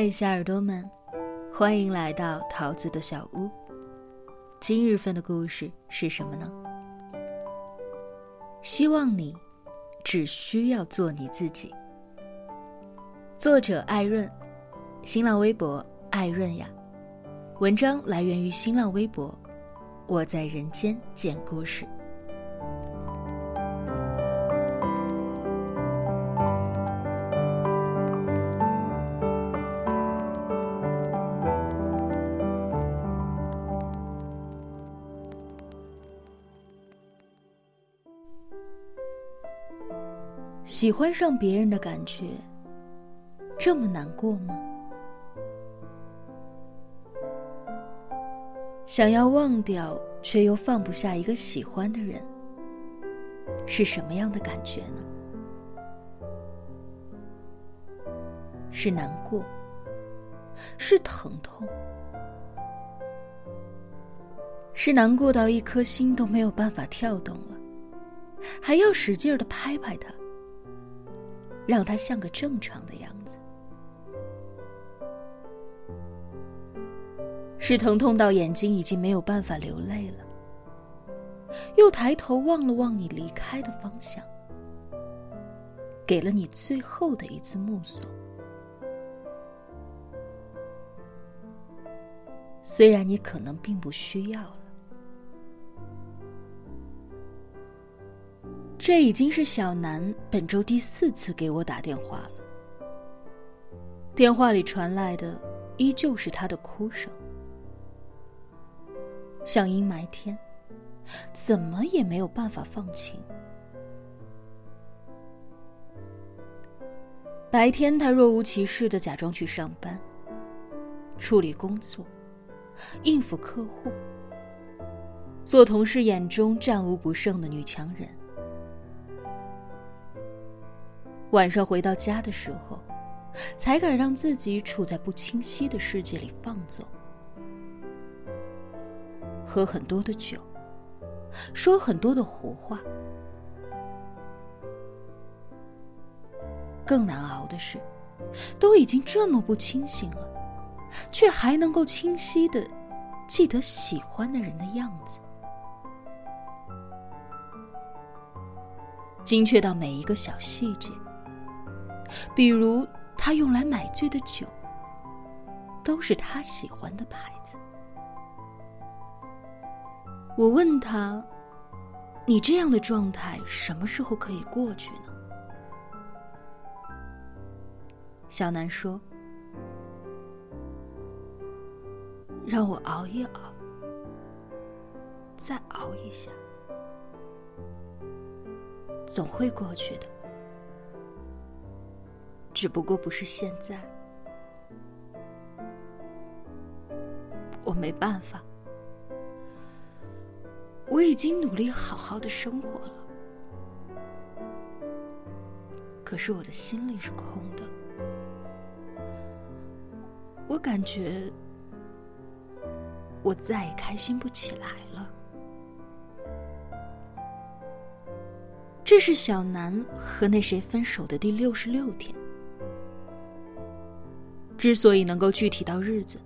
嗨，小耳朵们，欢迎来到桃子的小屋。今日份的故事是什么呢？希望你只需要做你自己。作者艾润，新浪微博艾润呀。文章来源于新浪微博，我在人间讲故事。喜欢上别人的感觉，这么难过吗？想要忘掉，却又放不下一个喜欢的人，是什么样的感觉呢？是难过，是疼痛，是难过到一颗心都没有办法跳动了，还要使劲的拍拍他。让他像个正常的样子，是疼痛到眼睛已经没有办法流泪了，又抬头望了望你离开的方向，给了你最后的一次目送。虽然你可能并不需要了。这已经是小南本周第四次给我打电话了。电话里传来的依旧是他的哭声，像阴霾天，怎么也没有办法放晴。白天他若无其事的假装去上班，处理工作，应付客户，做同事眼中战无不胜的女强人。晚上回到家的时候，才敢让自己处在不清晰的世界里放纵，喝很多的酒，说很多的胡话。更难熬的是，都已经这么不清醒了，却还能够清晰的记得喜欢的人的样子，精确到每一个小细节。比如，他用来买醉的酒，都是他喜欢的牌子。我问他：“你这样的状态什么时候可以过去呢？”小南说：“让我熬一熬，再熬一下，总会过去的。”只不过不是现在，我没办法。我已经努力好好的生活了，可是我的心里是空的。我感觉我再也开心不起来了。这是小南和那谁分手的第六十六天。之所以能够具体到日子，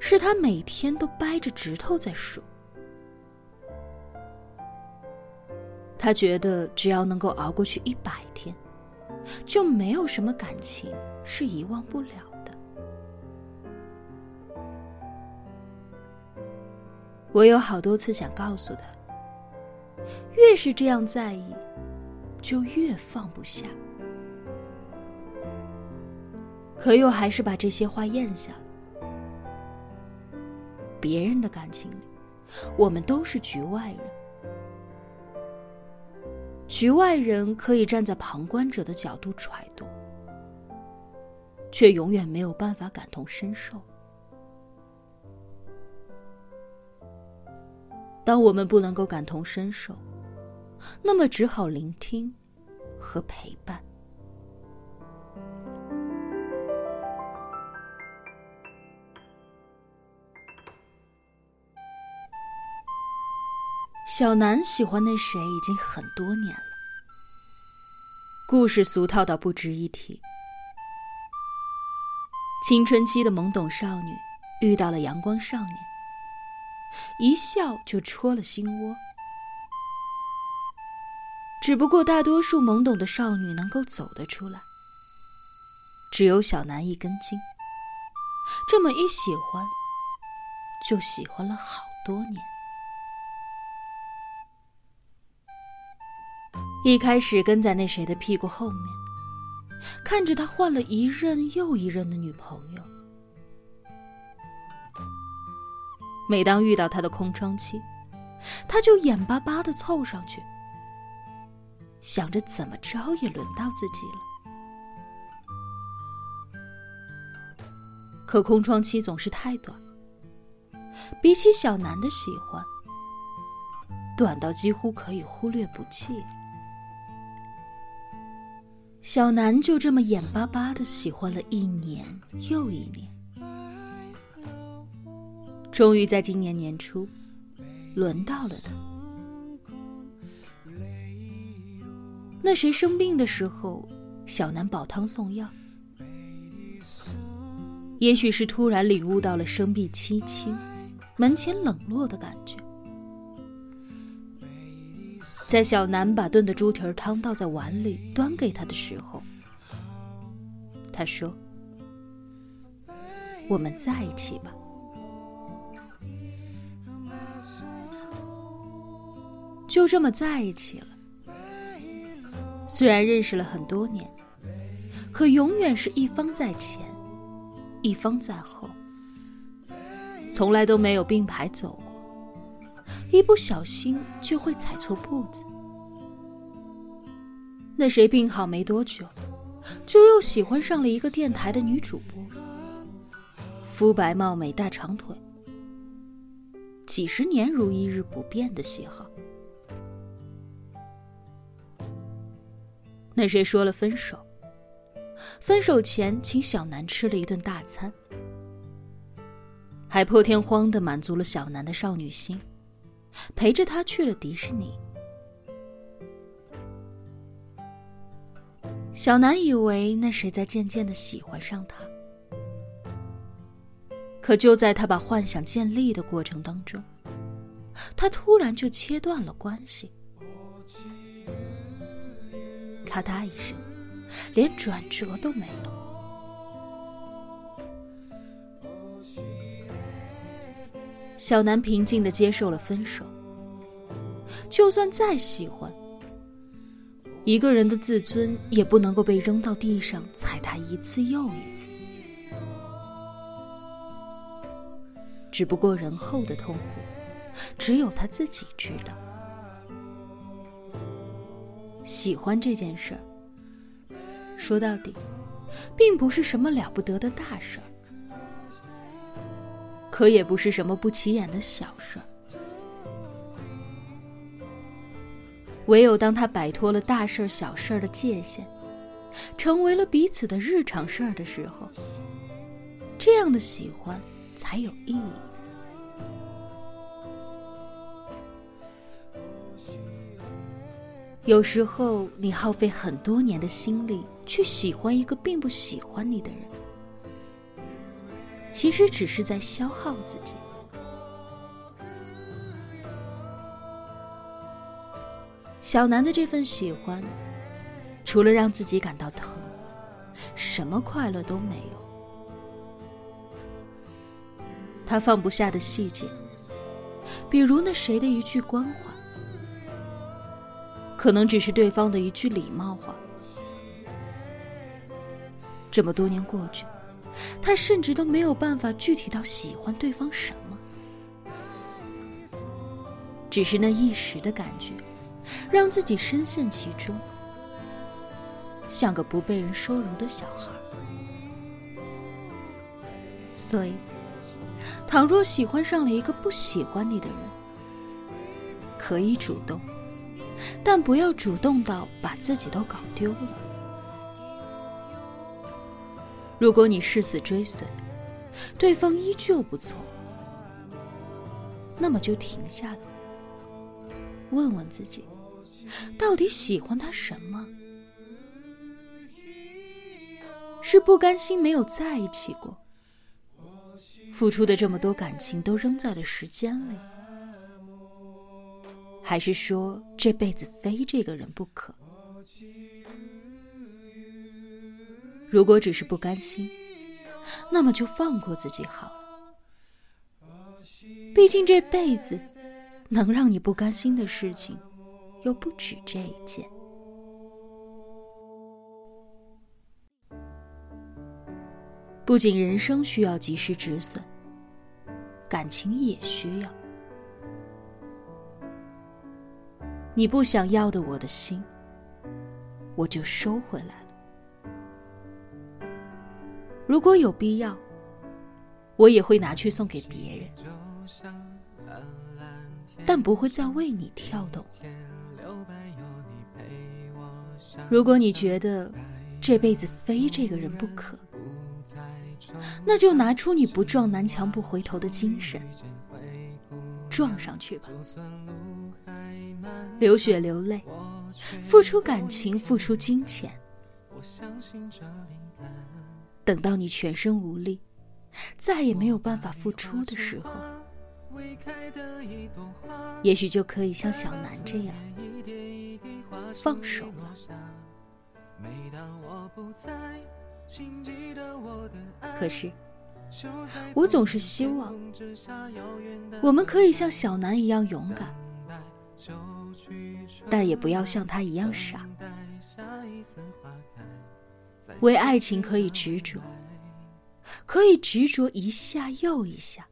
是他每天都掰着指头在数。他觉得只要能够熬过去一百天，就没有什么感情是遗忘不了的。我有好多次想告诉他，越是这样在意，就越放不下。可又还是把这些话咽下了。别人的感情里，我们都是局外人。局外人可以站在旁观者的角度揣度，却永远没有办法感同身受。当我们不能够感同身受，那么只好聆听和陪伴。小南喜欢那谁已经很多年了，故事俗套到不值一提。青春期的懵懂少女遇到了阳光少年，一笑就戳了心窝。只不过大多数懵懂的少女能够走得出来，只有小南一根筋。这么一喜欢，就喜欢了好多年。一开始跟在那谁的屁股后面，看着他换了一任又一任的女朋友。每当遇到他的空窗期，他就眼巴巴的凑上去，想着怎么着也轮到自己了。可空窗期总是太短，比起小南的喜欢，短到几乎可以忽略不计了。小南就这么眼巴巴的喜欢了一年又一年，终于在今年年初，轮到了他。那谁生病的时候，小南煲汤送药。也许是突然领悟到了生病凄清、门前冷落的感觉，在小南把炖的猪蹄汤倒在碗里端给他的时候，他说：“我们在一起吧。”就这么在一起了。虽然认识了很多年，可永远是一方在前。一方在后，从来都没有并排走，一不小心就会踩错步子。那谁病好没多久，就又喜欢上了一个电台的女主播，肤白貌美大长腿，几十年如一日不变的喜好。那谁说了分手？分手前，请小南吃了一顿大餐，还破天荒的满足了小南的少女心，陪着他去了迪士尼。小南以为那谁在渐渐的喜欢上他，可就在他把幻想建立的过程当中，他突然就切断了关系，咔嗒一声。连转折都没有。小南平静的接受了分手。就算再喜欢，一个人的自尊也不能够被扔到地上踩踏一次又一次。只不过人后的痛苦，只有他自己知道。喜欢这件事儿。说到底，并不是什么了不得的大事儿，可也不是什么不起眼的小事儿。唯有当他摆脱了大事儿、小事儿的界限，成为了彼此的日常事儿的时候，这样的喜欢才有意义。有时候，你耗费很多年的心力去喜欢一个并不喜欢你的人，其实只是在消耗自己。小南的这份喜欢，除了让自己感到疼，什么快乐都没有。他放不下的细节，比如那谁的一句关怀。可能只是对方的一句礼貌话。这么多年过去，他甚至都没有办法具体到喜欢对方什么，只是那一时的感觉，让自己深陷其中，像个不被人收留的小孩。所以，倘若喜欢上了一个不喜欢你的人，可以主动。但不要主动到把自己都搞丢了。如果你誓死追随，对方依旧不错，那么就停下来，问问自己，到底喜欢他什么？是不甘心没有在一起过，付出的这么多感情都扔在了时间里，还是说这辈子非这个人不可？如果只是不甘心，那么就放过自己好了。毕竟这辈子能让你不甘心的事情，又不止这一件。不仅人生需要及时止损，感情也需要。你不想要的我的心，我就收回来了。如果有必要，我也会拿去送给别人，但不会再为你跳动。如果你觉得这辈子非这个人不可，那就拿出你不撞南墙不回头的精神，撞上去吧！流血流泪，付出感情，付出金钱。等到你全身无力，再也没有办法付出的时候，也许就可以像小南这样放手了。可是，我总是希望我们可以像小南一样勇敢，但也不要像他一样傻。为爱情可以执着，可以执着一下又一下，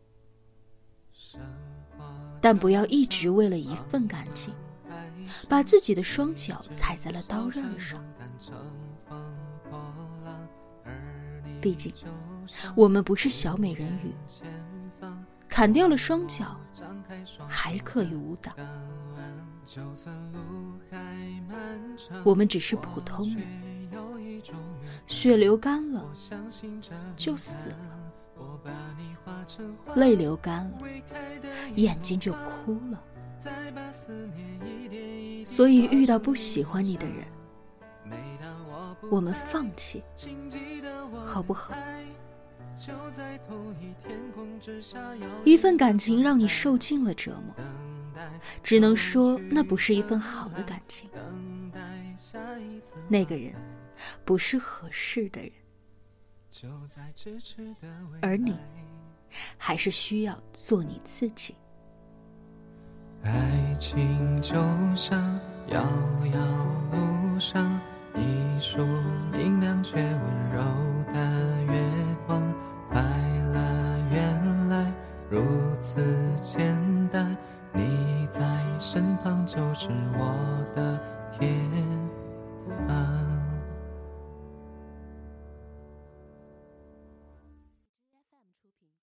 但不要一直为了一份感情，把自己的双脚踩在了刀刃上。毕竟，我们不是小美人鱼，砍掉了双脚还可以舞蹈。我们只是普通人。血流干了就死了，泪流干了眼睛就哭了。所以遇到不喜欢你的人，我们放弃，好不好？一份感情让你受尽了折磨，只能说那不是一份好的感情。那个人。不是合适的人，而你还是需要做你自己。爱情就像遥遥路上一束明亮却温柔的月